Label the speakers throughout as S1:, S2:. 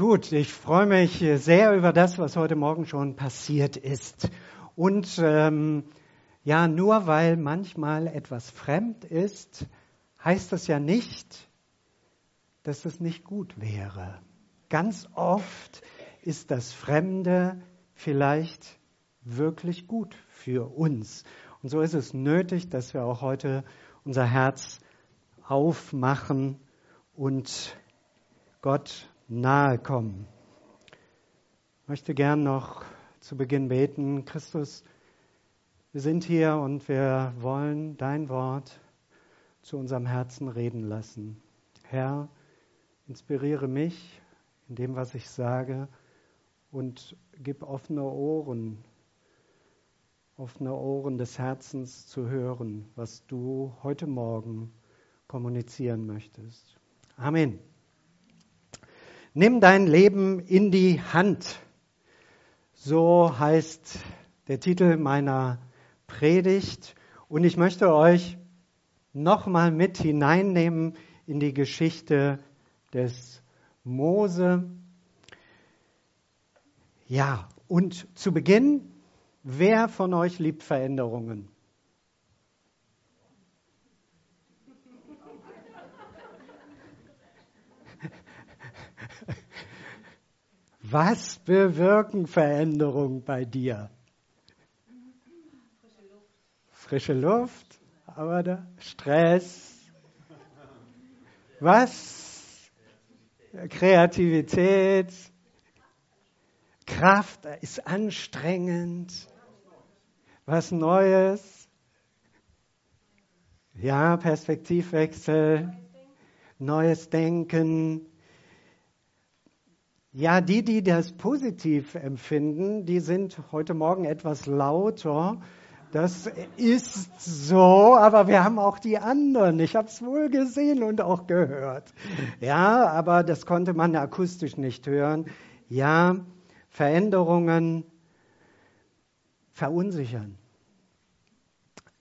S1: Gut, ich freue mich sehr über das, was heute Morgen schon passiert ist. Und ähm, ja, nur weil manchmal etwas fremd ist, heißt das ja nicht, dass es nicht gut wäre. Ganz oft ist das Fremde vielleicht wirklich gut für uns. Und so ist es nötig, dass wir auch heute unser Herz aufmachen und Gott nahe kommen. Ich möchte gern noch zu Beginn beten. Christus, wir sind hier und wir wollen dein Wort zu unserem Herzen reden lassen. Herr, inspiriere mich in dem, was ich sage und gib offene Ohren, offene Ohren des Herzens zu hören, was du heute Morgen kommunizieren möchtest. Amen. Nimm dein Leben in die Hand. So heißt der Titel meiner Predigt. Und ich möchte euch nochmal mit hineinnehmen in die Geschichte des Mose. Ja, und zu Beginn, wer von euch liebt Veränderungen? Was bewirken Veränderungen bei dir? Frische Luft. Frische Luft, aber da Stress. Was? Kreativität. Kraft ist anstrengend. Was Neues. Ja, Perspektivwechsel. Neues Denken. Ja, die, die das positiv empfinden, die sind heute Morgen etwas lauter. Das ist so, aber wir haben auch die anderen. Ich habe es wohl gesehen und auch gehört. Ja, aber das konnte man akustisch nicht hören. Ja, Veränderungen verunsichern.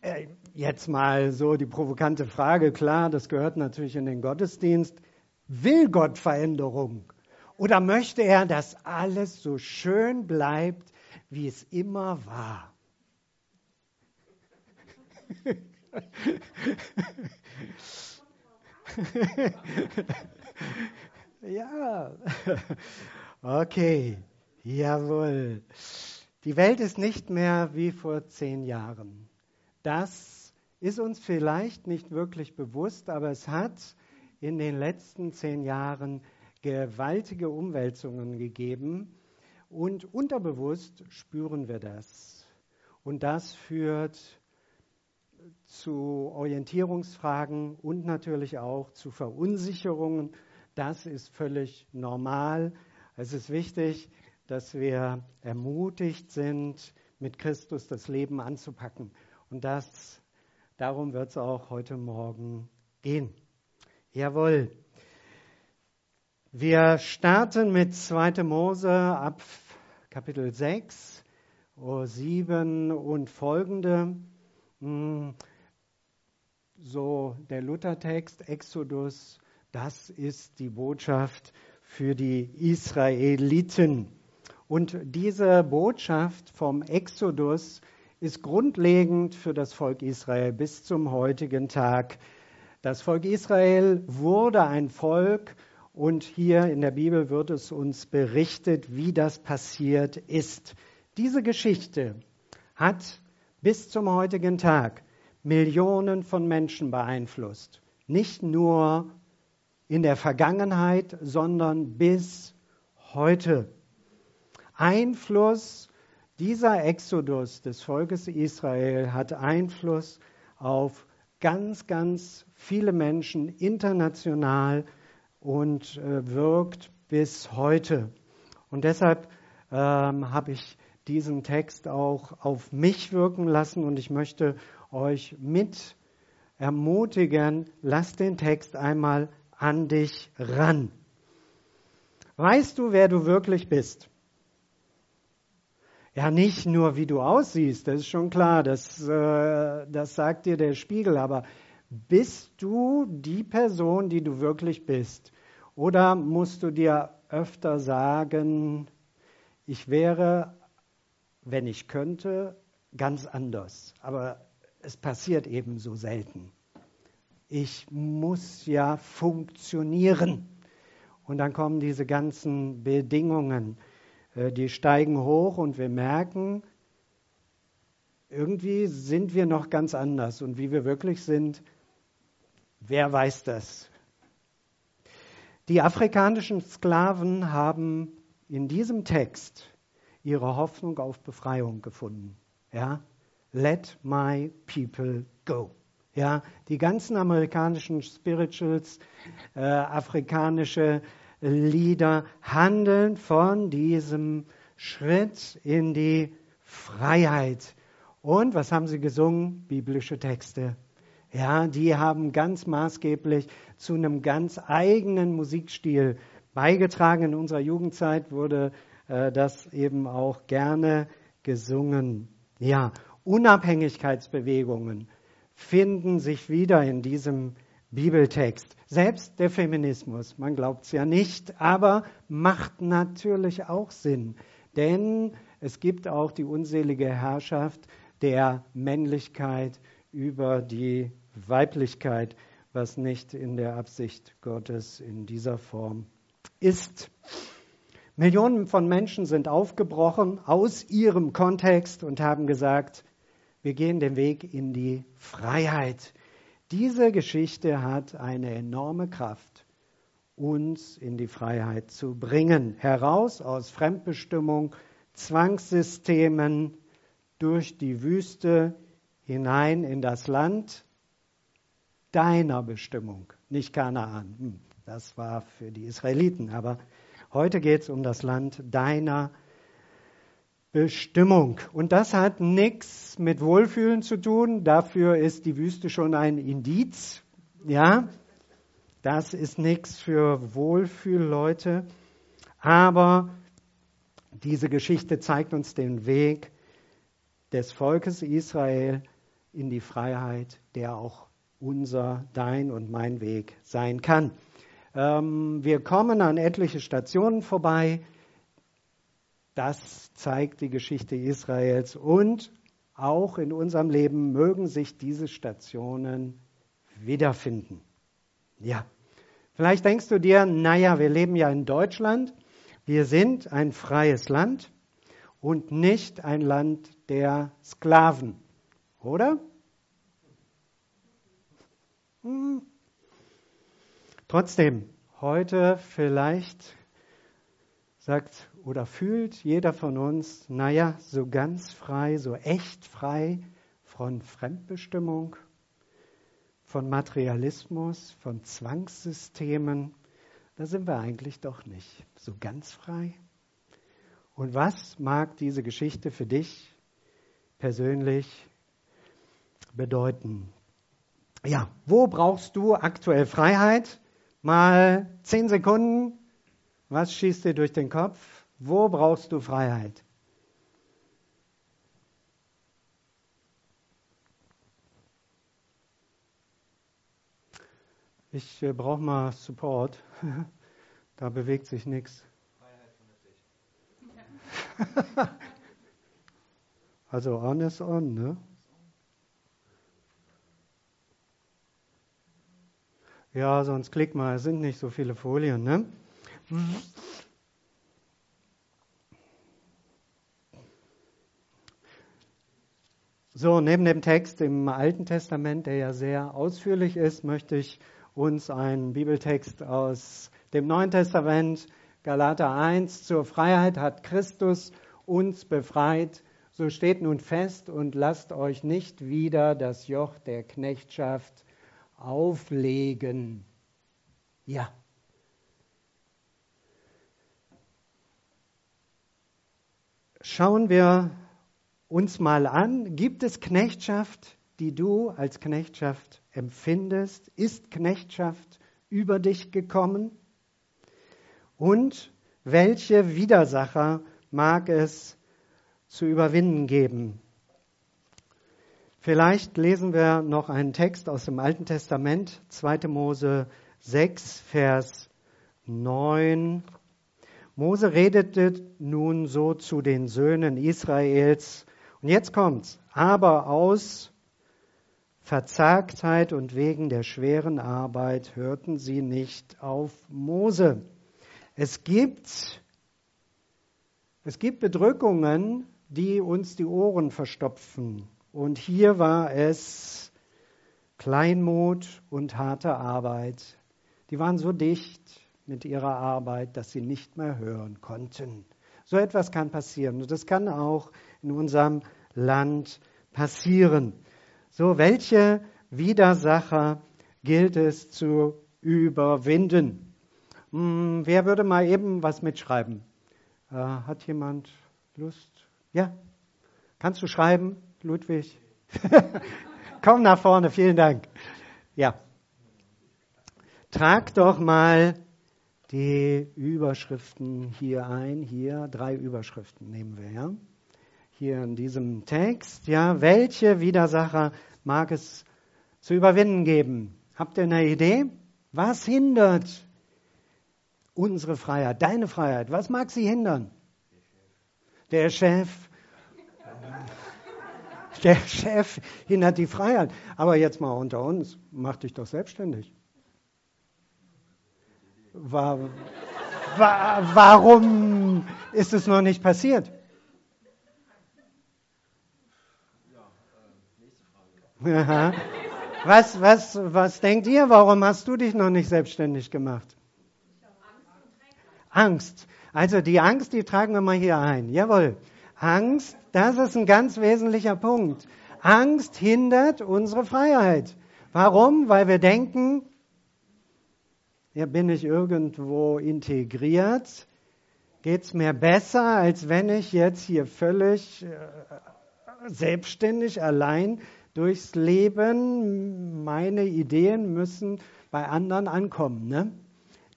S1: Äh, jetzt mal so die provokante Frage, klar, das gehört natürlich in den Gottesdienst. Will Gott Veränderung? Oder möchte er, dass alles so schön bleibt, wie es immer war? ja, okay, jawohl. Die Welt ist nicht mehr wie vor zehn Jahren. Das ist uns vielleicht nicht wirklich bewusst, aber es hat in den letzten zehn Jahren gewaltige Umwälzungen gegeben und unterbewusst spüren wir das. Und das führt zu Orientierungsfragen und natürlich auch zu Verunsicherungen. Das ist völlig normal. Es ist wichtig, dass wir ermutigt sind, mit Christus das Leben anzupacken. Und das, darum wird es auch heute Morgen gehen. Jawohl. Wir starten mit 2. Mose ab Kapitel 6, 7 und folgende. Hm, so der Luthertext, Exodus, das ist die Botschaft für die Israeliten. Und diese Botschaft vom Exodus ist grundlegend für das Volk Israel bis zum heutigen Tag. Das Volk Israel wurde ein Volk, und hier in der Bibel wird es uns berichtet, wie das passiert ist. Diese Geschichte hat bis zum heutigen Tag Millionen von Menschen beeinflusst. Nicht nur in der Vergangenheit, sondern bis heute. Einfluss dieser Exodus des Volkes Israel hat Einfluss auf ganz, ganz viele Menschen international und äh, wirkt bis heute. Und deshalb ähm, habe ich diesen Text auch auf mich wirken lassen und ich möchte euch mit ermutigen, lass den Text einmal an dich ran. Weißt du, wer du wirklich bist? Ja, nicht nur, wie du aussiehst, das ist schon klar, das, äh, das sagt dir der Spiegel, aber bist du die Person, die du wirklich bist? Oder musst du dir öfter sagen, ich wäre, wenn ich könnte, ganz anders. Aber es passiert eben so selten. Ich muss ja funktionieren. Und dann kommen diese ganzen Bedingungen, äh, die steigen hoch und wir merken, irgendwie sind wir noch ganz anders. Und wie wir wirklich sind, wer weiß das? Die afrikanischen Sklaven haben in diesem Text ihre Hoffnung auf Befreiung gefunden. Ja? Let my people go. Ja, die ganzen amerikanischen Spirituals, äh, afrikanische Lieder handeln von diesem Schritt in die Freiheit. Und was haben sie gesungen? Biblische Texte. Ja, die haben ganz maßgeblich zu einem ganz eigenen Musikstil beigetragen. In unserer Jugendzeit wurde äh, das eben auch gerne gesungen. Ja, Unabhängigkeitsbewegungen finden sich wieder in diesem Bibeltext. Selbst der Feminismus, man glaubt es ja nicht, aber macht natürlich auch Sinn. Denn es gibt auch die unselige Herrschaft der Männlichkeit über die Weiblichkeit, was nicht in der Absicht Gottes in dieser Form ist. Millionen von Menschen sind aufgebrochen aus ihrem Kontext und haben gesagt, wir gehen den Weg in die Freiheit. Diese Geschichte hat eine enorme Kraft, uns in die Freiheit zu bringen, heraus aus Fremdbestimmung, Zwangssystemen, durch die Wüste hinein in das Land deiner Bestimmung, nicht Kanaan. Hm, das war für die Israeliten, aber heute geht es um das Land deiner Bestimmung. Und das hat nichts mit Wohlfühlen zu tun. Dafür ist die Wüste schon ein Indiz. Ja, das ist nichts für Wohlfühlleute. Aber diese Geschichte zeigt uns den Weg des Volkes Israel in die Freiheit, der auch unser, dein und mein Weg sein kann. Ähm, wir kommen an etliche Stationen vorbei. Das zeigt die Geschichte Israels und auch in unserem Leben mögen sich diese Stationen wiederfinden. Ja, vielleicht denkst du dir, naja, wir leben ja in Deutschland, wir sind ein freies Land und nicht ein Land der Sklaven, oder? Hm. Trotzdem, heute vielleicht sagt oder fühlt jeder von uns, naja, so ganz frei, so echt frei von Fremdbestimmung, von Materialismus, von Zwangssystemen, da sind wir eigentlich doch nicht so ganz frei. Und was mag diese Geschichte für dich persönlich bedeuten? Ja, wo brauchst du aktuell Freiheit? Mal zehn Sekunden. Was schießt dir durch den Kopf? Wo brauchst du Freiheit? Ich äh, brauche mal Support. da bewegt sich nichts. also on ist on, ne? Ja, sonst klick mal, es sind nicht so viele Folien, ne? So, neben dem Text im Alten Testament, der ja sehr ausführlich ist, möchte ich uns einen Bibeltext aus dem Neuen Testament Galater 1, zur Freiheit hat Christus uns befreit. So steht nun fest und lasst euch nicht wieder das Joch der Knechtschaft auflegen. Ja. Schauen wir uns mal an, gibt es Knechtschaft, die du als Knechtschaft empfindest? Ist Knechtschaft über dich gekommen? Und welche Widersacher mag es zu überwinden geben? Vielleicht lesen wir noch einen Text aus dem Alten Testament, 2. Mose 6, Vers 9. Mose redete nun so zu den Söhnen Israels. Und jetzt kommt's. Aber aus Verzagtheit und wegen der schweren Arbeit hörten sie nicht auf Mose. Es gibt, es gibt Bedrückungen, die uns die Ohren verstopfen. Und hier war es Kleinmut und harte Arbeit. Die waren so dicht mit ihrer Arbeit, dass sie nicht mehr hören konnten. So etwas kann passieren. Und das kann auch in unserem Land passieren. So, welche Widersacher gilt es zu überwinden? Hm, wer würde mal eben was mitschreiben? Äh, hat jemand Lust? Ja? Kannst du schreiben, Ludwig? Komm nach vorne, vielen Dank. Ja. Trag doch mal die Überschriften hier ein. Hier drei Überschriften nehmen wir, ja? Hier in diesem Text, ja. Welche Widersacher mag es zu überwinden geben. Habt ihr eine Idee? Was hindert unsere Freiheit, deine Freiheit? Was mag sie hindern? Der Chef. Der Chef hindert die Freiheit. Aber jetzt mal unter uns, mach dich doch selbstständig. War, war, warum ist es noch nicht passiert? Was, was, was denkt ihr? Warum hast du dich noch nicht selbstständig gemacht? Angst. Also die Angst, die tragen wir mal hier ein. Jawohl. Angst, das ist ein ganz wesentlicher Punkt. Angst hindert unsere Freiheit. Warum? Weil wir denken, ja, bin ich irgendwo integriert? Geht es mir besser, als wenn ich jetzt hier völlig äh, selbstständig allein durchs Leben. Meine Ideen müssen bei anderen ankommen. Ne?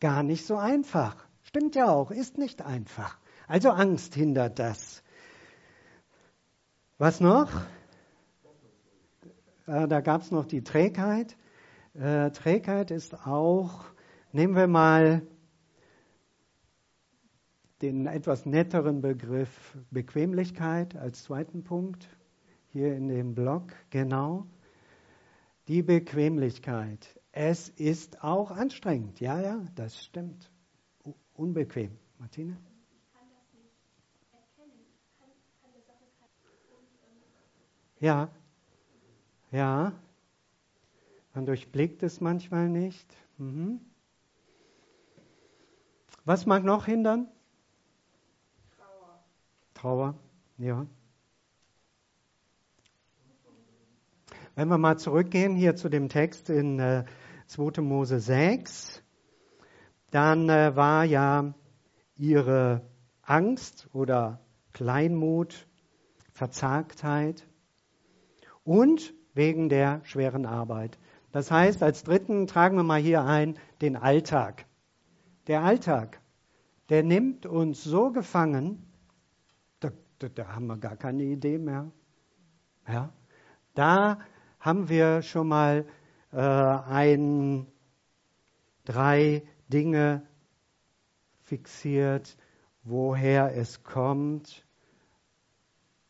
S1: Gar nicht so einfach. Stimmt ja auch, ist nicht einfach. Also Angst hindert das. Was noch? Äh, da gab es noch die Trägheit. Äh, Trägheit ist auch, nehmen wir mal den etwas netteren Begriff Bequemlichkeit als zweiten Punkt hier in dem Blog, genau. Die Bequemlichkeit. Es ist auch anstrengend. Ja, ja, das stimmt. Unbequem. Martine? Ja, ja. Man durchblickt es manchmal nicht. Mhm. Was mag noch hindern? Trauer. Trauer, ja. Wenn wir mal zurückgehen hier zu dem Text in äh, 2. Mose 6, dann äh, war ja ihre Angst oder Kleinmut, Verzagtheit und wegen der schweren Arbeit. Das heißt, als dritten tragen wir mal hier ein den Alltag. Der Alltag, der nimmt uns so gefangen, da, da, da haben wir gar keine Idee mehr. Ja? Da haben wir schon mal äh, ein, drei Dinge fixiert, woher es kommt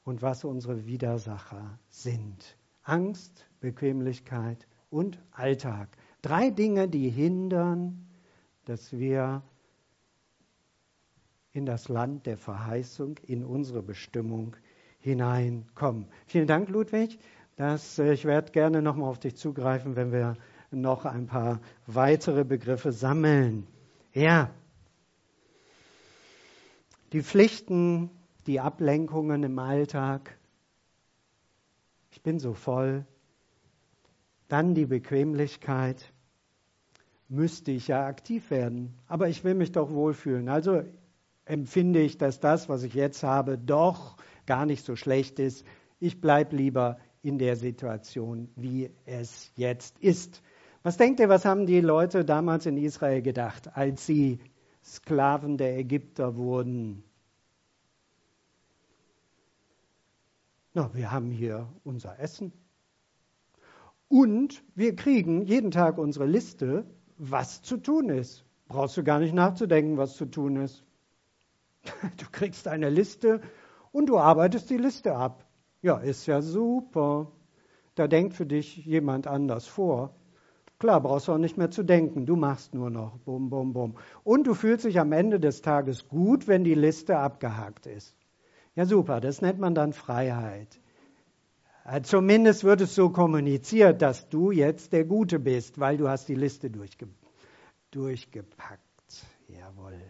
S1: und was unsere Widersacher sind. Angst, Bequemlichkeit und Alltag. Drei Dinge, die hindern, dass wir in das Land der Verheißung, in unsere Bestimmung hineinkommen. Vielen Dank, Ludwig. Das, äh, ich werde gerne nochmal auf dich zugreifen, wenn wir noch ein paar weitere Begriffe sammeln. Ja. Die Pflichten, die Ablenkungen im Alltag. Ich bin so voll. Dann die Bequemlichkeit. Müsste ich ja aktiv werden. Aber ich will mich doch wohlfühlen. Also empfinde ich, dass das, was ich jetzt habe, doch gar nicht so schlecht ist. Ich bleibe lieber in der Situation, wie es jetzt ist. Was denkt ihr, was haben die Leute damals in Israel gedacht, als sie Sklaven der Ägypter wurden? Na, wir haben hier unser Essen. Und wir kriegen jeden Tag unsere Liste, was zu tun ist. Brauchst du gar nicht nachzudenken, was zu tun ist. Du kriegst eine Liste und du arbeitest die Liste ab. Ja, ist ja super. Da denkt für dich jemand anders vor. Klar, brauchst du auch nicht mehr zu denken. Du machst nur noch bum, bum, bum. Und du fühlst dich am Ende des Tages gut, wenn die Liste abgehakt ist. Ja, super. Das nennt man dann Freiheit. Äh, zumindest wird es so kommuniziert, dass du jetzt der Gute bist, weil du hast die Liste durchge durchgepackt. Jawohl.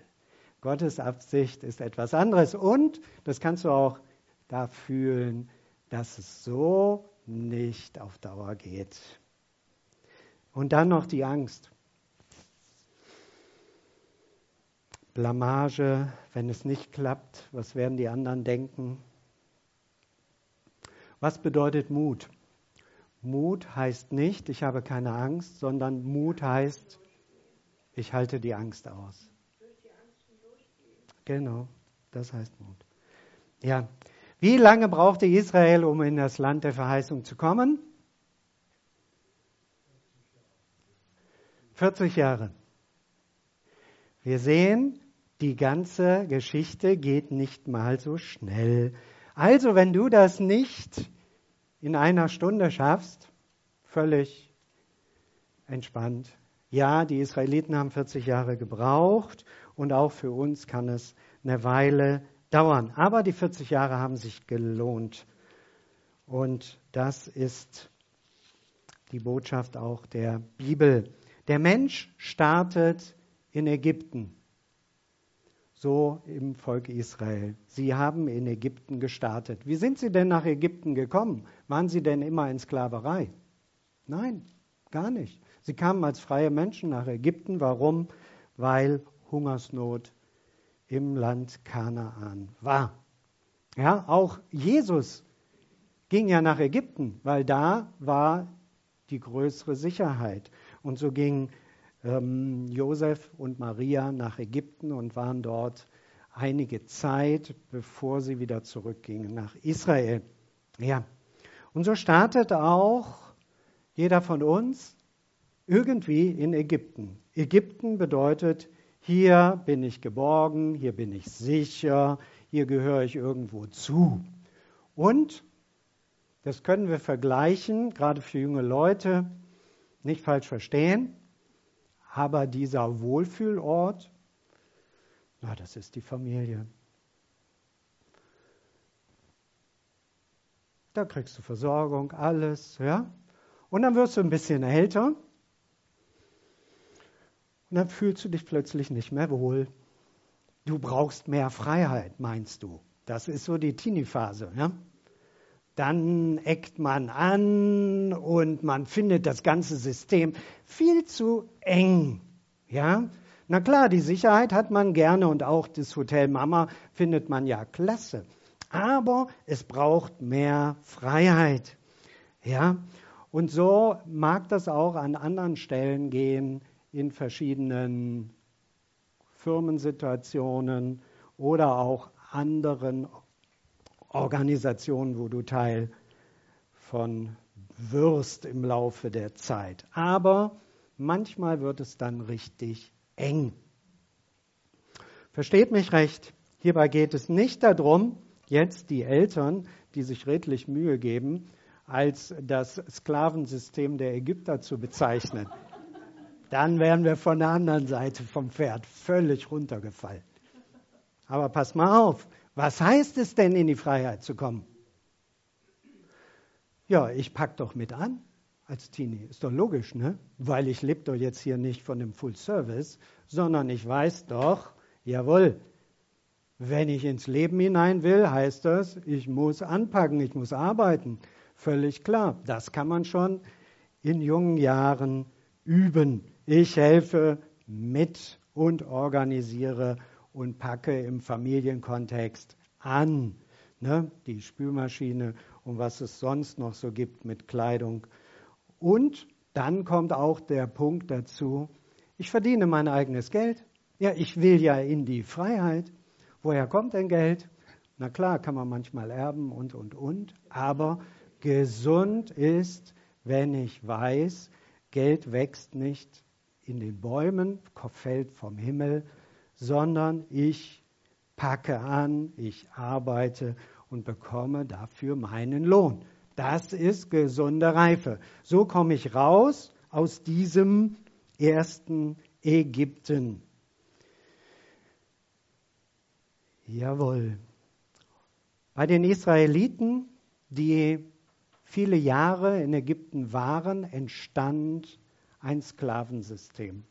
S1: Gottes Absicht ist etwas anderes. Und, das kannst du auch da fühlen, dass es so nicht auf Dauer geht. Und dann noch die Angst. Blamage, wenn es nicht klappt, was werden die anderen denken? Was bedeutet Mut? Mut heißt nicht, ich habe keine Angst, sondern Mut heißt, ich halte die Angst aus. Genau, das heißt Mut. Ja, wie lange brauchte Israel, um in das Land der Verheißung zu kommen? 40 Jahre. Wir sehen, die ganze Geschichte geht nicht mal so schnell. Also, wenn du das nicht in einer Stunde schaffst, völlig entspannt. Ja, die Israeliten haben 40 Jahre gebraucht und auch für uns kann es eine Weile dauern. Aber die 40 Jahre haben sich gelohnt. Und das ist die Botschaft auch der Bibel. Der Mensch startet in Ägypten, so im Volk Israel. Sie haben in Ägypten gestartet. Wie sind sie denn nach Ägypten gekommen? Waren sie denn immer in Sklaverei? Nein, gar nicht. Sie kamen als freie Menschen nach Ägypten. Warum? Weil Hungersnot im Land Kanaan war. Ja, auch Jesus ging ja nach Ägypten, weil da war die größere Sicherheit. Und so gingen ähm, Josef und Maria nach Ägypten und waren dort einige Zeit, bevor sie wieder zurückgingen nach Israel. Ja, und so startet auch jeder von uns irgendwie in Ägypten. Ägypten bedeutet, hier bin ich geborgen, hier bin ich sicher, hier gehöre ich irgendwo zu. Und das können wir vergleichen, gerade für junge Leute, nicht falsch verstehen, aber dieser Wohlfühlort, na, das ist die Familie. Da kriegst du Versorgung, alles, ja. Und dann wirst du ein bisschen älter und dann fühlst du dich plötzlich nicht mehr wohl. Du brauchst mehr Freiheit, meinst du. Das ist so die Teenie-Phase, ja dann eckt man an und man findet das ganze System viel zu eng. Ja? Na klar, die Sicherheit hat man gerne und auch das Hotel Mama findet man ja klasse. Aber es braucht mehr Freiheit. Ja? Und so mag das auch an anderen Stellen gehen, in verschiedenen Firmensituationen oder auch anderen Organisation, wo du Teil von wirst im Laufe der Zeit. Aber manchmal wird es dann richtig eng. Versteht mich recht, hierbei geht es nicht darum, jetzt die Eltern, die sich redlich Mühe geben, als das Sklavensystem der Ägypter zu bezeichnen. Dann wären wir von der anderen Seite vom Pferd völlig runtergefallen. Aber pass mal auf, was heißt es denn, in die Freiheit zu kommen? Ja, ich pack doch mit an als Teenie. Ist doch logisch, ne? Weil ich lebe doch jetzt hier nicht von dem Full Service, sondern ich weiß doch, jawohl, wenn ich ins Leben hinein will, heißt das, ich muss anpacken, ich muss arbeiten. Völlig klar. Das kann man schon in jungen Jahren üben. Ich helfe mit und organisiere und packe im Familienkontext an. Ne? Die Spülmaschine und was es sonst noch so gibt mit Kleidung. Und dann kommt auch der Punkt dazu, ich verdiene mein eigenes Geld. Ja, ich will ja in die Freiheit. Woher kommt denn Geld? Na klar, kann man manchmal erben und, und, und. Aber gesund ist, wenn ich weiß, Geld wächst nicht in den Bäumen, fällt vom Himmel, sondern ich packe an, ich arbeite und bekomme dafür meinen Lohn. Das ist gesunde Reife. So komme ich raus aus diesem ersten Ägypten. Jawohl. Bei den Israeliten, die viele Jahre in Ägypten waren, entstand ein Sklavensystem.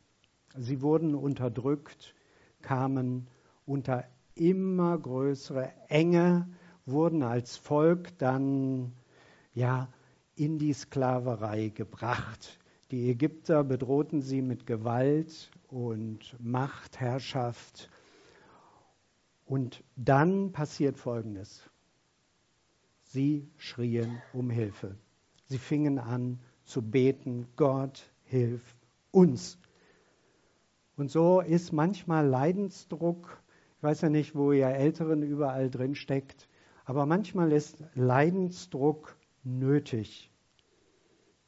S1: Sie wurden unterdrückt, kamen unter immer größere Enge, wurden als Volk dann ja in die Sklaverei gebracht. Die Ägypter bedrohten sie mit Gewalt und Machtherrschaft. Und dann passiert Folgendes. Sie schrien um Hilfe. Sie fingen an zu beten, Gott, hilf uns. Und so ist manchmal Leidensdruck, ich weiß ja nicht, wo ihr Älteren überall drin steckt, aber manchmal ist Leidensdruck nötig,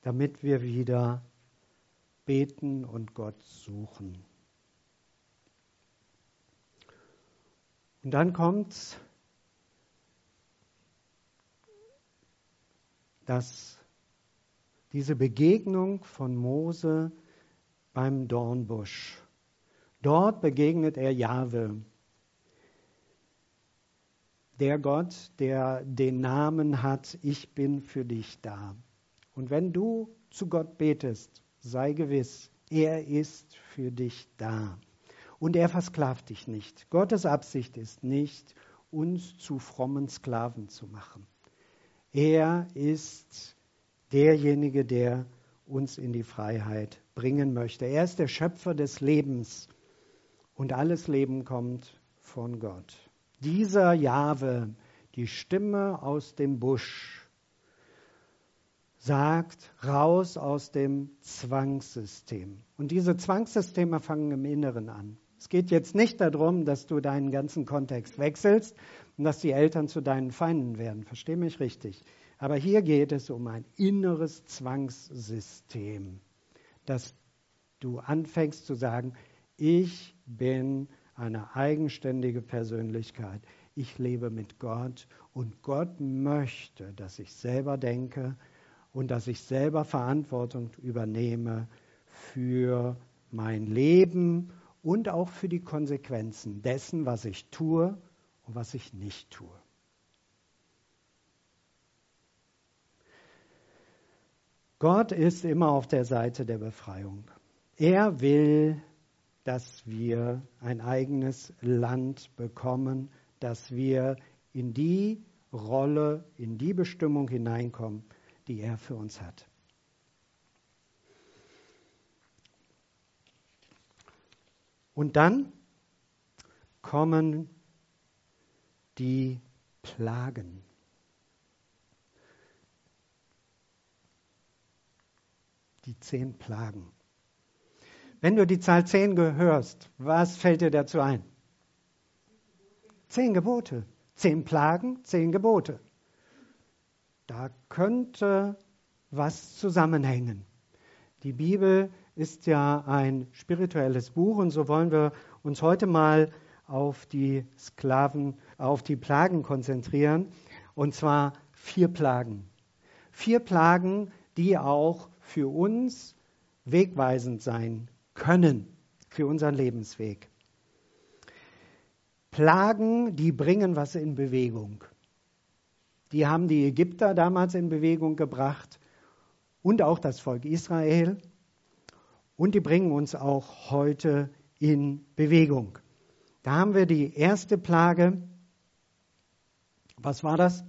S1: damit wir wieder beten und Gott suchen. Und dann kommt dass diese Begegnung von Mose beim Dornbusch. Dort begegnet er Jahwe, der Gott, der den Namen hat, ich bin für dich da. Und wenn du zu Gott betest, sei gewiss, er ist für dich da. Und er versklavt dich nicht. Gottes Absicht ist nicht, uns zu frommen Sklaven zu machen. Er ist derjenige, der uns in die Freiheit bringen möchte. Er ist der Schöpfer des Lebens und alles Leben kommt von Gott. Dieser Jahwe, die Stimme aus dem Busch, sagt, raus aus dem Zwangssystem. Und diese Zwangssysteme fangen im Inneren an. Es geht jetzt nicht darum, dass du deinen ganzen Kontext wechselst und dass die Eltern zu deinen Feinden werden. Versteh mich richtig. Aber hier geht es um ein inneres Zwangssystem, dass du anfängst zu sagen, ich bin eine eigenständige Persönlichkeit. Ich lebe mit Gott und Gott möchte, dass ich selber denke und dass ich selber Verantwortung übernehme für mein Leben und auch für die Konsequenzen dessen, was ich tue und was ich nicht tue. Gott ist immer auf der Seite der Befreiung. Er will dass wir ein eigenes Land bekommen, dass wir in die Rolle, in die Bestimmung hineinkommen, die er für uns hat. Und dann kommen die Plagen. Die zehn Plagen. Wenn du die Zahl 10 gehörst, was fällt dir dazu ein? Zehn Gebote. Zehn Plagen, zehn Gebote. Da könnte was zusammenhängen. Die Bibel ist ja ein spirituelles Buch und so wollen wir uns heute mal auf die Sklaven, auf die Plagen konzentrieren. Und zwar vier Plagen. Vier Plagen, die auch für uns wegweisend sein können für unseren Lebensweg. Plagen, die bringen was in Bewegung. Die haben die Ägypter damals in Bewegung gebracht und auch das Volk Israel. Und die bringen uns auch heute in Bewegung. Da haben wir die erste Plage. Was war das?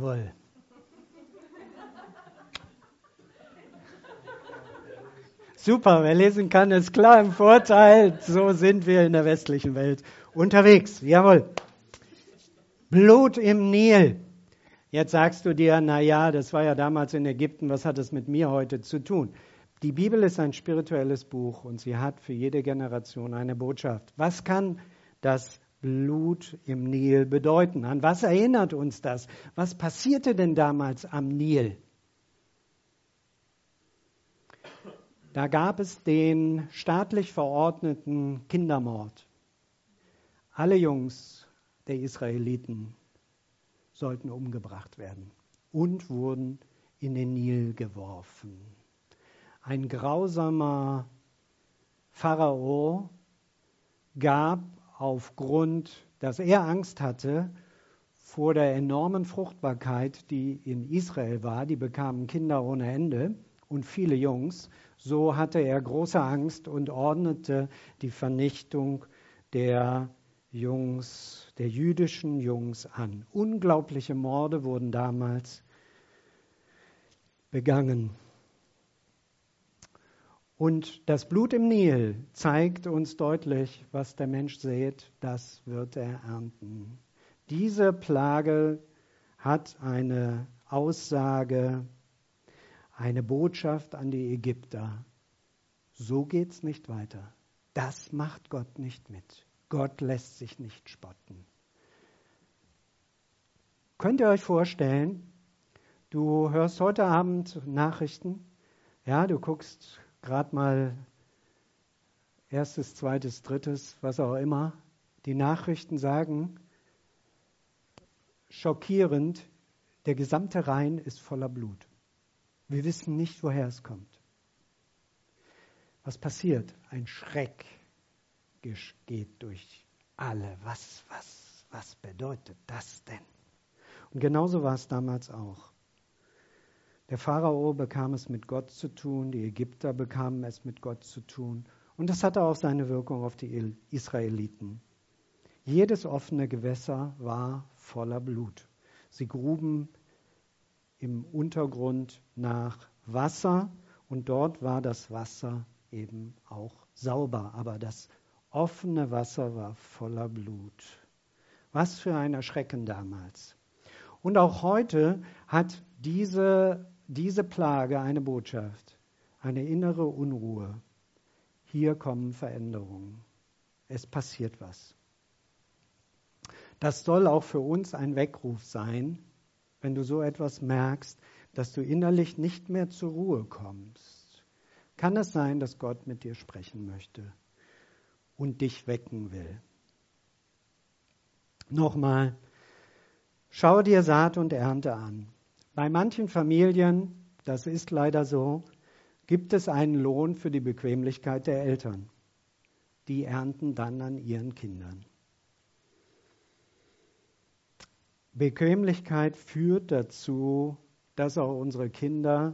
S1: Jawohl. Super, wer lesen kann, ist klar im Vorteil. So sind wir in der westlichen Welt unterwegs. Jawohl. Blut im Nil. Jetzt sagst du dir, na ja, das war ja damals in Ägypten, was hat das mit mir heute zu tun? Die Bibel ist ein spirituelles Buch und sie hat für jede Generation eine Botschaft. Was kann das Blut im Nil bedeuten? An was erinnert uns das? Was passierte denn damals am Nil? Da gab es den staatlich verordneten Kindermord. Alle Jungs der Israeliten sollten umgebracht werden und wurden in den Nil geworfen. Ein grausamer Pharao gab aufgrund, dass er Angst hatte vor der enormen Fruchtbarkeit, die in Israel war, die bekamen Kinder ohne Ende und viele Jungs, so hatte er große Angst und ordnete die Vernichtung der Jungs, der jüdischen Jungs an. Unglaubliche Morde wurden damals begangen. Und das Blut im Nil zeigt uns deutlich, was der Mensch sät, das wird er ernten. Diese Plage hat eine Aussage eine Botschaft an die Ägypter. So geht's nicht weiter. Das macht Gott nicht mit. Gott lässt sich nicht spotten. Könnt ihr euch vorstellen, du hörst heute Abend Nachrichten, ja, du guckst gerade mal erstes, zweites, drittes, was auch immer. Die Nachrichten sagen, schockierend, der gesamte Rhein ist voller Blut. Wir wissen nicht, woher es kommt. Was passiert? Ein Schreck geht durch alle. Was, was, was bedeutet das denn? Und genauso war es damals auch. Der Pharao bekam es mit Gott zu tun, die Ägypter bekamen es mit Gott zu tun. Und das hatte auch seine Wirkung auf die Israeliten. Jedes offene Gewässer war voller Blut. Sie gruben im Untergrund nach Wasser und dort war das Wasser eben auch sauber, aber das offene Wasser war voller Blut. Was für ein Erschrecken damals. Und auch heute hat diese, diese Plage eine Botschaft, eine innere Unruhe. Hier kommen Veränderungen. Es passiert was. Das soll auch für uns ein Weckruf sein, wenn du so etwas merkst, dass du innerlich nicht mehr zur Ruhe kommst, kann es sein, dass Gott mit dir sprechen möchte und dich wecken will. Nochmal, schau dir Saat und Ernte an. Bei manchen Familien, das ist leider so, gibt es einen Lohn für die Bequemlichkeit der Eltern. Die ernten dann an ihren Kindern. Bequemlichkeit führt dazu, dass auch unsere Kinder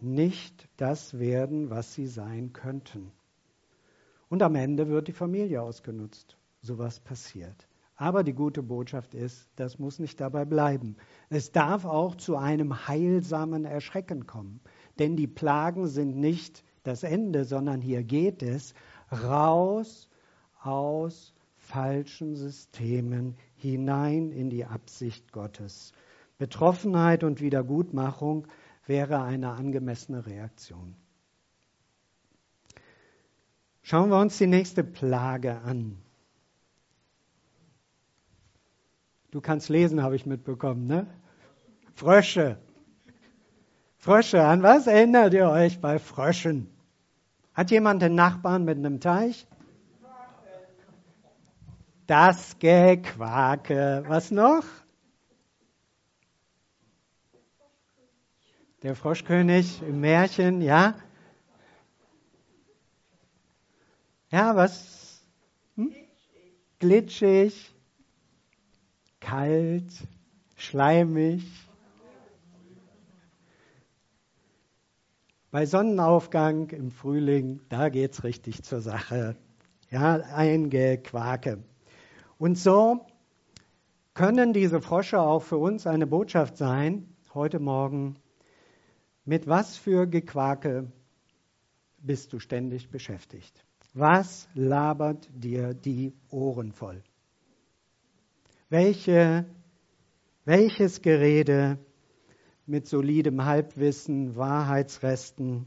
S1: nicht das werden, was sie sein könnten. Und am Ende wird die Familie ausgenutzt. Sowas passiert. Aber die gute Botschaft ist, das muss nicht dabei bleiben. Es darf auch zu einem heilsamen Erschrecken kommen. Denn die Plagen sind nicht das Ende, sondern hier geht es raus aus falschen Systemen hinein in die Absicht Gottes. Betroffenheit und Wiedergutmachung wäre eine angemessene Reaktion. Schauen wir uns die nächste Plage an. Du kannst lesen, habe ich mitbekommen, ne? Frösche. Frösche, an was erinnert ihr euch bei Fröschen? Hat jemand einen Nachbarn mit einem Teich? Das Gequake. Was noch? Der Froschkönig im Märchen, ja? Ja, was? Hm? Glitschig, kalt, schleimig. Bei Sonnenaufgang im Frühling, da geht's richtig zur Sache. Ja, ein Gequake. Und so können diese Frosche auch für uns eine Botschaft sein, heute Morgen. Mit was für Gequake bist du ständig beschäftigt? Was labert dir die Ohren voll? Welche, welches Gerede mit solidem Halbwissen, Wahrheitsresten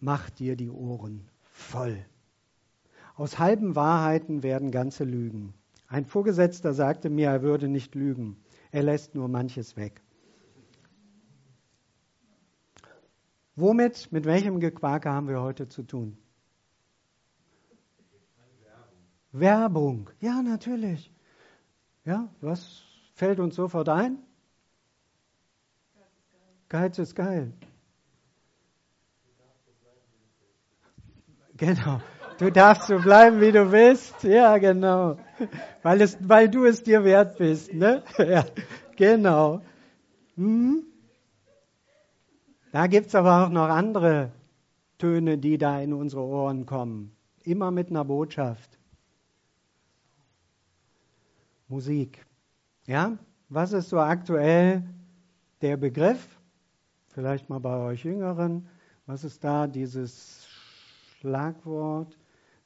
S1: macht dir die Ohren voll? Aus halben Wahrheiten werden ganze Lügen. Ein Vorgesetzter sagte mir, er würde nicht lügen. Er lässt nur manches weg. Womit, mit welchem Gequake haben wir heute zu tun? Werbung. Ja, natürlich. Ja, was fällt uns sofort ein? Geiz ist geil. Genau. Du darfst so bleiben, wie du bist. Ja, genau. Weil, es, weil du es dir wert bist. Ne? Ja, genau. Hm? Da gibt es aber auch noch andere Töne, die da in unsere Ohren kommen. Immer mit einer Botschaft. Musik. Ja, was ist so aktuell der Begriff? Vielleicht mal bei euch Jüngeren. Was ist da dieses Schlagwort?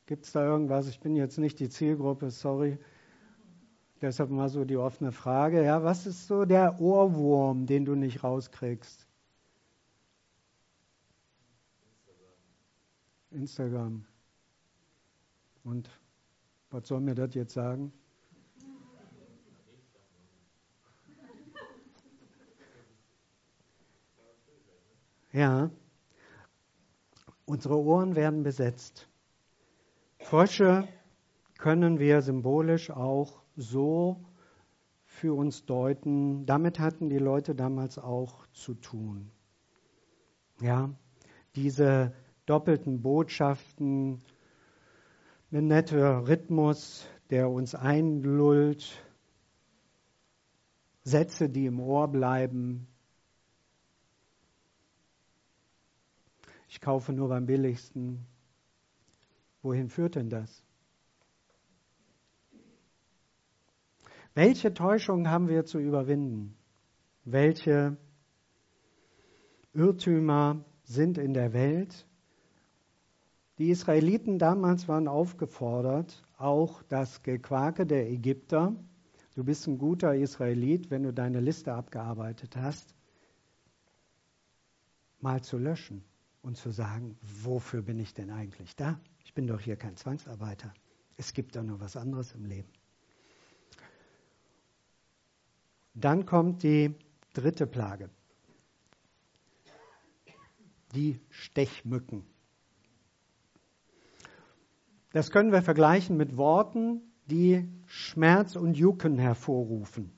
S1: Gibt es da irgendwas? Ich bin jetzt nicht die Zielgruppe, sorry. Deshalb mal so die offene Frage. Ja, was ist so der Ohrwurm, den du nicht rauskriegst? Instagram. Und was soll mir das jetzt sagen? Ja, unsere Ohren werden besetzt. Frösche können wir symbolisch auch so für uns deuten. Damit hatten die Leute damals auch zu tun. Ja, diese doppelten Botschaften, ein netter Rhythmus, der uns einlullt, Sätze, die im Ohr bleiben. Ich kaufe nur beim billigsten. Wohin führt denn das? Welche Täuschungen haben wir zu überwinden? Welche Irrtümer sind in der Welt? Die Israeliten damals waren aufgefordert, auch das Gequake der Ägypter, du bist ein guter Israelit, wenn du deine Liste abgearbeitet hast, mal zu löschen und zu sagen, wofür bin ich denn eigentlich da? Ich bin doch hier kein Zwangsarbeiter. Es gibt doch noch was anderes im Leben. Dann kommt die dritte Plage. Die Stechmücken. Das können wir vergleichen mit Worten, die Schmerz und Jucken hervorrufen.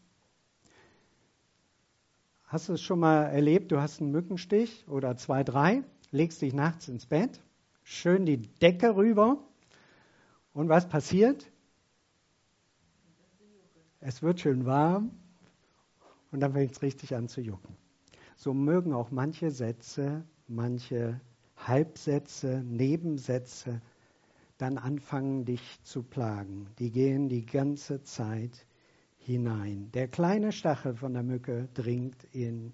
S1: Hast du es schon mal erlebt? Du hast einen Mückenstich oder zwei, drei, legst dich nachts ins Bett, schön die Decke rüber und was passiert? Es wird schön warm und dann fängt es richtig an zu jucken. So mögen auch manche Sätze, manche Halbsätze, Nebensätze dann anfangen dich zu plagen. Die gehen die ganze Zeit hinein. Der kleine Stachel von der Mücke dringt in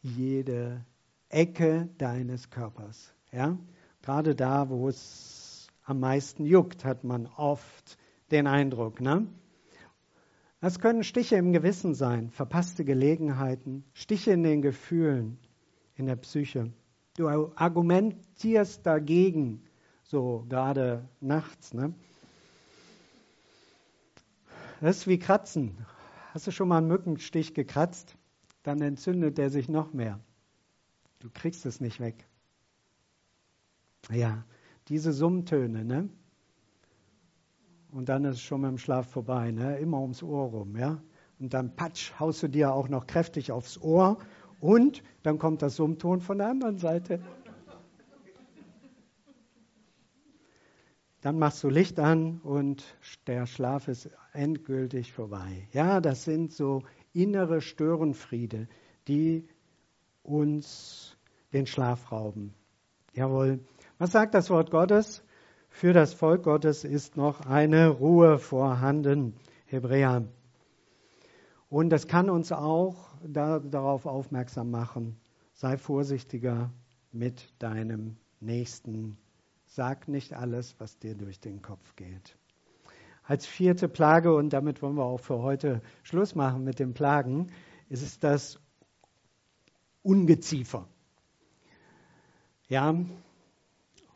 S1: jede Ecke deines Körpers. Ja? Gerade da, wo es am meisten juckt, hat man oft den Eindruck. Ne? Das können Stiche im Gewissen sein, verpasste Gelegenheiten, Stiche in den Gefühlen, in der Psyche. Du argumentierst dagegen, so gerade nachts. Ne? Das ist wie Kratzen. Hast du schon mal einen Mückenstich gekratzt? Dann entzündet der sich noch mehr. Du kriegst es nicht weg. Ja, diese Summtöne, ne? Und dann ist es schon mit dem Schlaf vorbei, ne? Immer ums Ohr rum, ja? Und dann patsch, haust du dir auch noch kräftig aufs Ohr und dann kommt das Summton von der anderen Seite. Dann machst du Licht an und der Schlaf ist endgültig vorbei. Ja, das sind so innere Störenfriede, die uns den Schlaf rauben. Jawohl. Was sagt das Wort Gottes? Für das Volk Gottes ist noch eine Ruhe vorhanden. Hebräer. Und das kann uns auch da, darauf aufmerksam machen. Sei vorsichtiger mit deinem Nächsten. Sag nicht alles, was dir durch den Kopf geht. Als vierte Plage, und damit wollen wir auch für heute Schluss machen mit den Plagen, ist es das Ungeziefer. Ja,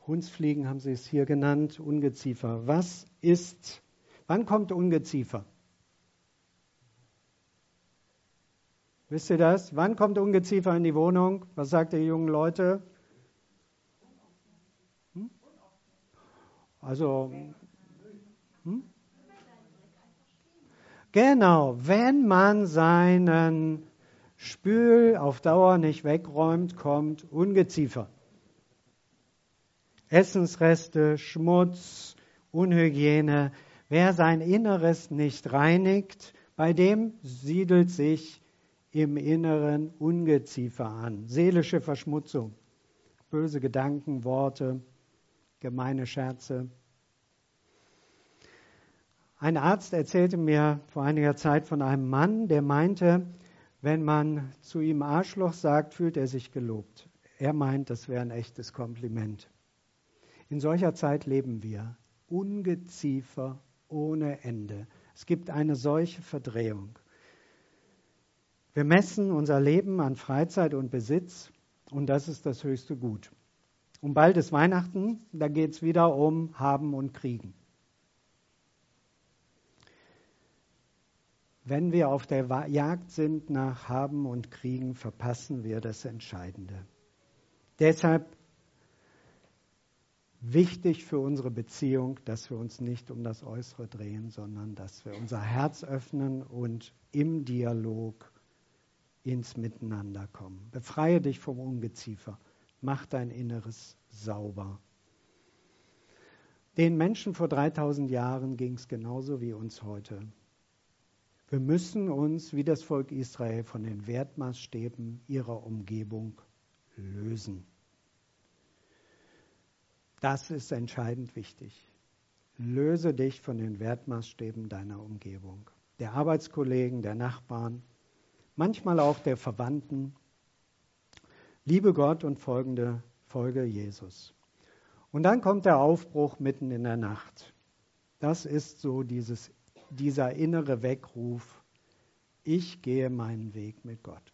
S1: Hundsfliegen haben sie es hier genannt, Ungeziefer. Was ist, wann kommt Ungeziefer? Wisst ihr das? Wann kommt Ungeziefer in die Wohnung? Was sagt ihr jungen Leute? Hm? Also, hm? genau, wenn man seinen Spül auf Dauer nicht wegräumt, kommt Ungeziefer. Essensreste, Schmutz, Unhygiene. Wer sein Inneres nicht reinigt, bei dem siedelt sich im Inneren Ungeziefer an. Seelische Verschmutzung, böse Gedanken, Worte, gemeine Scherze. Ein Arzt erzählte mir vor einiger Zeit von einem Mann, der meinte, wenn man zu ihm Arschloch sagt, fühlt er sich gelobt. Er meint, das wäre ein echtes Kompliment. In solcher Zeit leben wir. Ungeziefer ohne Ende. Es gibt eine solche Verdrehung. Wir messen unser Leben an Freizeit und Besitz und das ist das höchste Gut. Und bald ist Weihnachten, da geht es wieder um Haben und Kriegen. Wenn wir auf der Jagd sind nach Haben und Kriegen, verpassen wir das Entscheidende. Deshalb wichtig für unsere Beziehung, dass wir uns nicht um das Äußere drehen, sondern dass wir unser Herz öffnen und im Dialog ins Miteinander kommen. Befreie dich vom Ungeziefer. Mach dein Inneres sauber. Den Menschen vor 3000 Jahren ging es genauso wie uns heute. Wir müssen uns, wie das Volk Israel, von den Wertmaßstäben ihrer Umgebung lösen. Das ist entscheidend wichtig. Löse dich von den Wertmaßstäben deiner Umgebung, der Arbeitskollegen, der Nachbarn, manchmal auch der Verwandten. Liebe Gott und folgende Folge Jesus. Und dann kommt der Aufbruch mitten in der Nacht. Das ist so dieses, dieser innere Weckruf. Ich gehe meinen Weg mit Gott.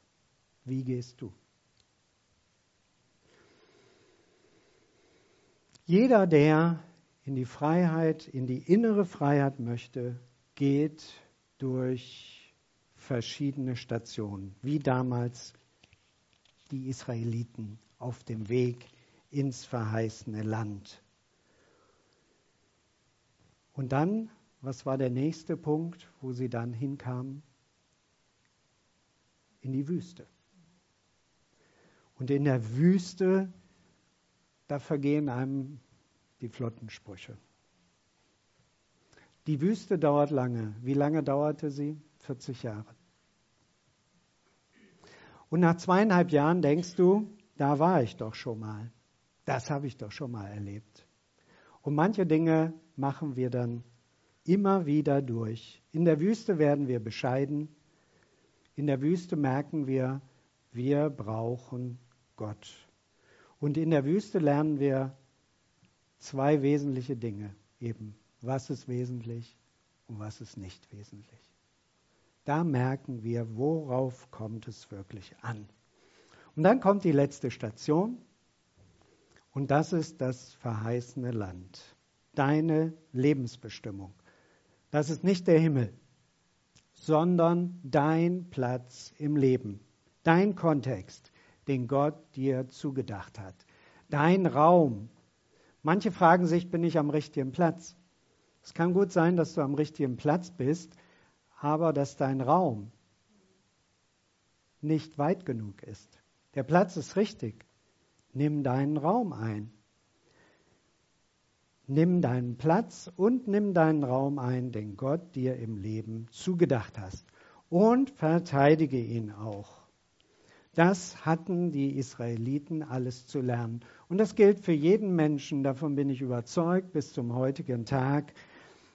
S1: Wie gehst du? Jeder, der in die Freiheit, in die innere Freiheit möchte, geht durch verschiedene Stationen, wie damals die Israeliten auf dem Weg ins verheißene Land. Und dann, was war der nächste Punkt, wo sie dann hinkamen? In die Wüste. Und in der Wüste da vergehen einem die Flottensprüche. Die Wüste dauert lange. Wie lange dauerte sie? 40 Jahre. Und nach zweieinhalb Jahren denkst du, da war ich doch schon mal. Das habe ich doch schon mal erlebt. Und manche Dinge machen wir dann immer wieder durch. In der Wüste werden wir bescheiden. In der Wüste merken wir, wir brauchen Gott. Und in der Wüste lernen wir zwei wesentliche Dinge eben. Was ist wesentlich und was ist nicht wesentlich. Da merken wir, worauf kommt es wirklich an. Und dann kommt die letzte Station und das ist das verheißene Land. Deine Lebensbestimmung. Das ist nicht der Himmel, sondern dein Platz im Leben, dein Kontext den Gott dir zugedacht hat. Dein Raum. Manche fragen sich, bin ich am richtigen Platz? Es kann gut sein, dass du am richtigen Platz bist, aber dass dein Raum nicht weit genug ist. Der Platz ist richtig. Nimm deinen Raum ein. Nimm deinen Platz und nimm deinen Raum ein, den Gott dir im Leben zugedacht hast. Und verteidige ihn auch. Das hatten die Israeliten alles zu lernen. Und das gilt für jeden Menschen, davon bin ich überzeugt, bis zum heutigen Tag,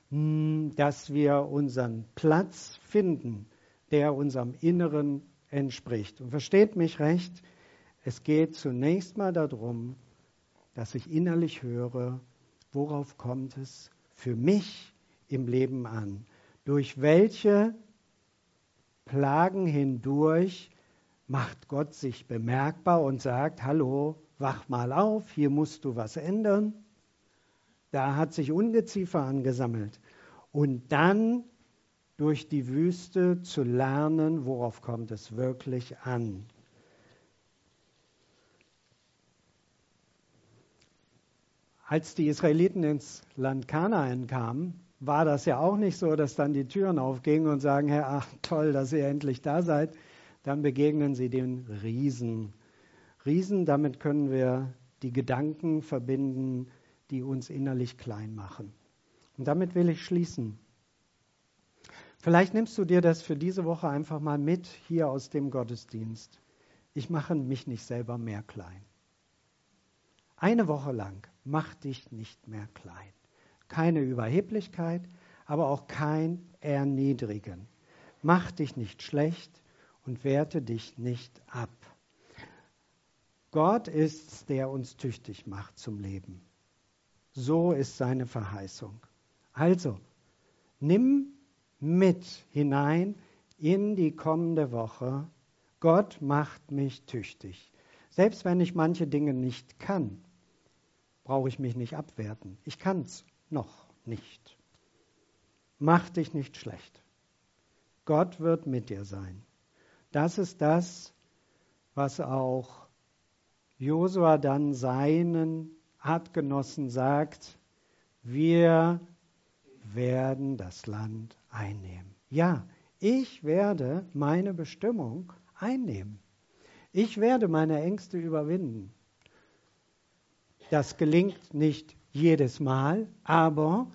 S1: hm, dass wir unseren Platz finden, der unserem Inneren entspricht. Und versteht mich recht, es geht zunächst mal darum, dass ich innerlich höre, worauf kommt es für mich im Leben an? Durch welche Plagen hindurch macht Gott sich bemerkbar und sagt, hallo, wach mal auf, hier musst du was ändern. Da hat sich Ungeziefer angesammelt. Und dann durch die Wüste zu lernen, worauf kommt es wirklich an. Als die Israeliten ins Land Kanaan kamen, war das ja auch nicht so, dass dann die Türen aufgingen und sagen, Herr, ach toll, dass ihr endlich da seid. Dann begegnen sie den Riesen. Riesen, damit können wir die Gedanken verbinden, die uns innerlich klein machen. Und damit will ich schließen. Vielleicht nimmst du dir das für diese Woche einfach mal mit hier aus dem Gottesdienst. Ich mache mich nicht selber mehr klein. Eine Woche lang mach dich nicht mehr klein. Keine Überheblichkeit, aber auch kein Erniedrigen. Mach dich nicht schlecht und werte dich nicht ab. Gott ist, der uns tüchtig macht zum Leben. So ist seine Verheißung. Also, nimm mit hinein in die kommende Woche. Gott macht mich tüchtig. Selbst wenn ich manche Dinge nicht kann, brauche ich mich nicht abwerten. Ich kann es noch nicht. Mach dich nicht schlecht. Gott wird mit dir sein. Das ist das, was auch Josua dann seinen Artgenossen sagt, wir werden das Land einnehmen. Ja, ich werde meine Bestimmung einnehmen. Ich werde meine Ängste überwinden. Das gelingt nicht jedes Mal, aber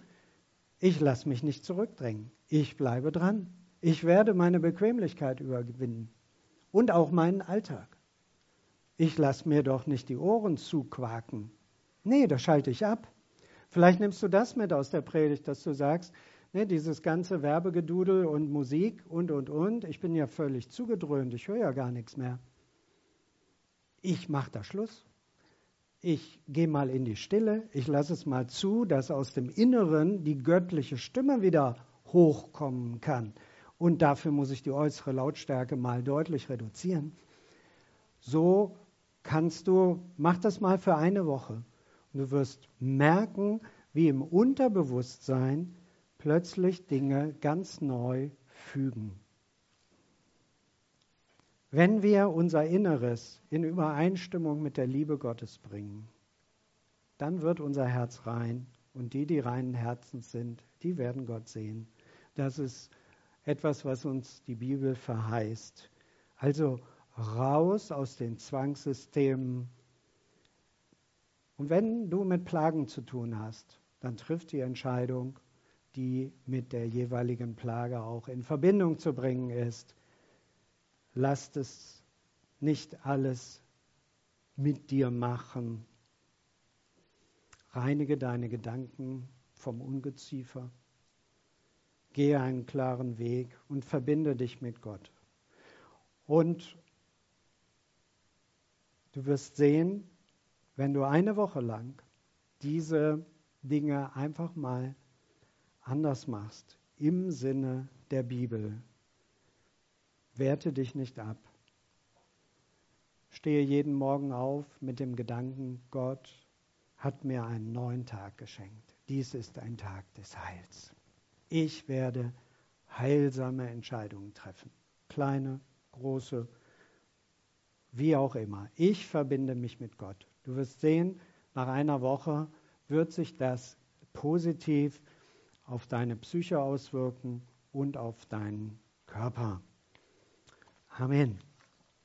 S1: ich lasse mich nicht zurückdrängen. Ich bleibe dran. Ich werde meine Bequemlichkeit überwinden und auch meinen Alltag. Ich lasse mir doch nicht die Ohren zuquaken. Nee, da schalte ich ab. Vielleicht nimmst du das mit aus der Predigt, dass du sagst, ne, dieses ganze Werbegedudel und Musik und, und, und, ich bin ja völlig zugedröhnt, ich höre ja gar nichts mehr. Ich mache da Schluss. Ich gehe mal in die Stille, ich lasse es mal zu, dass aus dem Inneren die göttliche Stimme wieder hochkommen kann. Und dafür muss ich die äußere Lautstärke mal deutlich reduzieren. So kannst du, mach das mal für eine Woche. Und du wirst merken, wie im Unterbewusstsein plötzlich Dinge ganz neu fügen. Wenn wir unser Inneres in Übereinstimmung mit der Liebe Gottes bringen, dann wird unser Herz rein und die, die reinen Herzens sind, die werden Gott sehen. Das ist etwas, was uns die Bibel verheißt. Also raus aus den Zwangssystemen und wenn du mit Plagen zu tun hast, dann triff die Entscheidung, die mit der jeweiligen Plage auch in Verbindung zu bringen ist. Lass es nicht alles mit dir machen. Reinige deine Gedanken vom Ungeziefer. Gehe einen klaren Weg und verbinde dich mit Gott. Und du wirst sehen, wenn du eine Woche lang diese Dinge einfach mal anders machst, im Sinne der Bibel, werte dich nicht ab. Stehe jeden Morgen auf mit dem Gedanken, Gott hat mir einen neuen Tag geschenkt. Dies ist ein Tag des Heils. Ich werde heilsame Entscheidungen treffen. Kleine, große, wie auch immer. Ich verbinde mich mit Gott. Du wirst sehen, nach einer Woche wird sich das positiv auf deine Psyche auswirken und auf deinen Körper. Amen.